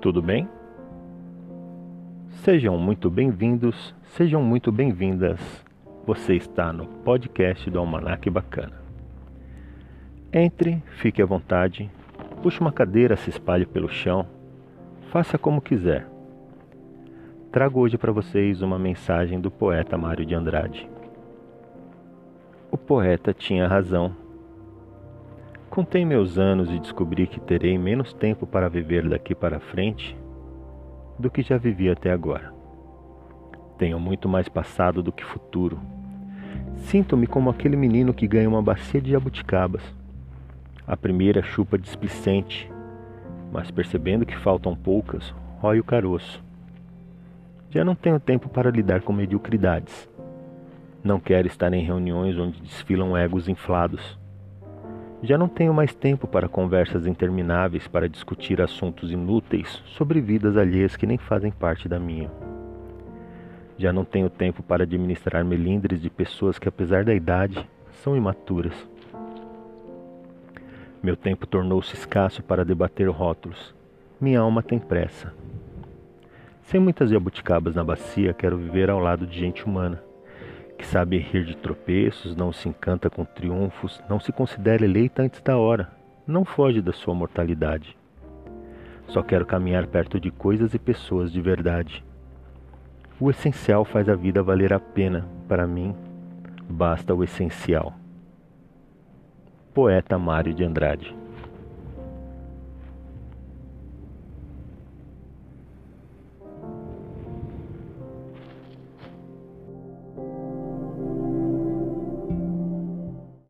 tudo bem? Sejam muito bem-vindos, sejam muito bem-vindas. Você está no podcast do Almanac Bacana. Entre, fique à vontade, puxe uma cadeira, se espalhe pelo chão, faça como quiser. Trago hoje para vocês uma mensagem do poeta Mário de Andrade. O poeta tinha razão. Contei meus anos e descobri que terei menos tempo para viver daqui para frente do que já vivi até agora. Tenho muito mais passado do que futuro. Sinto-me como aquele menino que ganha uma bacia de jabuticabas. A primeira chupa displicente, mas percebendo que faltam poucas, rói o caroço. Já não tenho tempo para lidar com mediocridades. Não quero estar em reuniões onde desfilam egos inflados. Já não tenho mais tempo para conversas intermináveis para discutir assuntos inúteis sobre vidas alheias que nem fazem parte da minha. Já não tenho tempo para administrar melindres de pessoas que, apesar da idade, são imaturas. Meu tempo tornou-se escasso para debater rótulos. Minha alma tem pressa. Sem muitas jabuticabas na bacia, quero viver ao lado de gente humana que sabe rir de tropeços, não se encanta com triunfos, não se considera eleita antes da hora, não foge da sua mortalidade. Só quero caminhar perto de coisas e pessoas de verdade. O essencial faz a vida valer a pena, para mim, basta o essencial. Poeta Mário de Andrade